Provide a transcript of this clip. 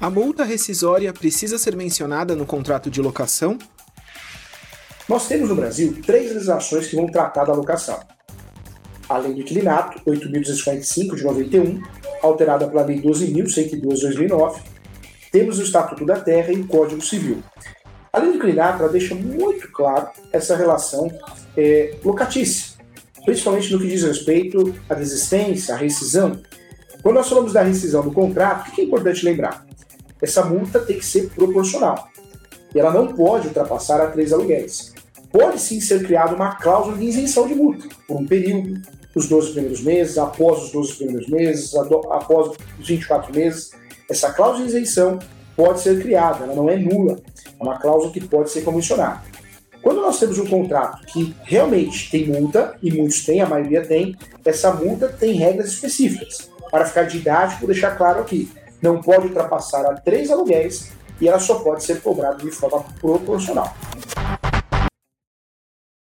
A multa rescisória precisa ser mencionada no contrato de locação? Nós temos no Brasil três legislações que vão tratar da locação. A Lei do Inquilinato, 8.245 de 91, alterada pela Lei 12.102 de 2009, temos o Estatuto da Terra e o Código Civil. A Lei do Inquilinato deixa muito claro essa relação é, locatícia, principalmente no que diz respeito à desistência, à rescisão. Quando nós falamos da rescisão do contrato, o que é importante lembrar? essa multa tem que ser proporcional. E ela não pode ultrapassar a três aluguéis. Pode sim ser criada uma cláusula de isenção de multa, por um período, os 12 primeiros meses, após os 12 primeiros meses, após os 24 meses. Essa cláusula de isenção pode ser criada, ela não é nula. É uma cláusula que pode ser convencionada. Quando nós temos um contrato que realmente tem multa, e muitos têm, a maioria tem, essa multa tem regras específicas. Para ficar didático, deixar claro aqui não pode ultrapassar a três aluguéis e ela só pode ser cobrada de forma proporcional.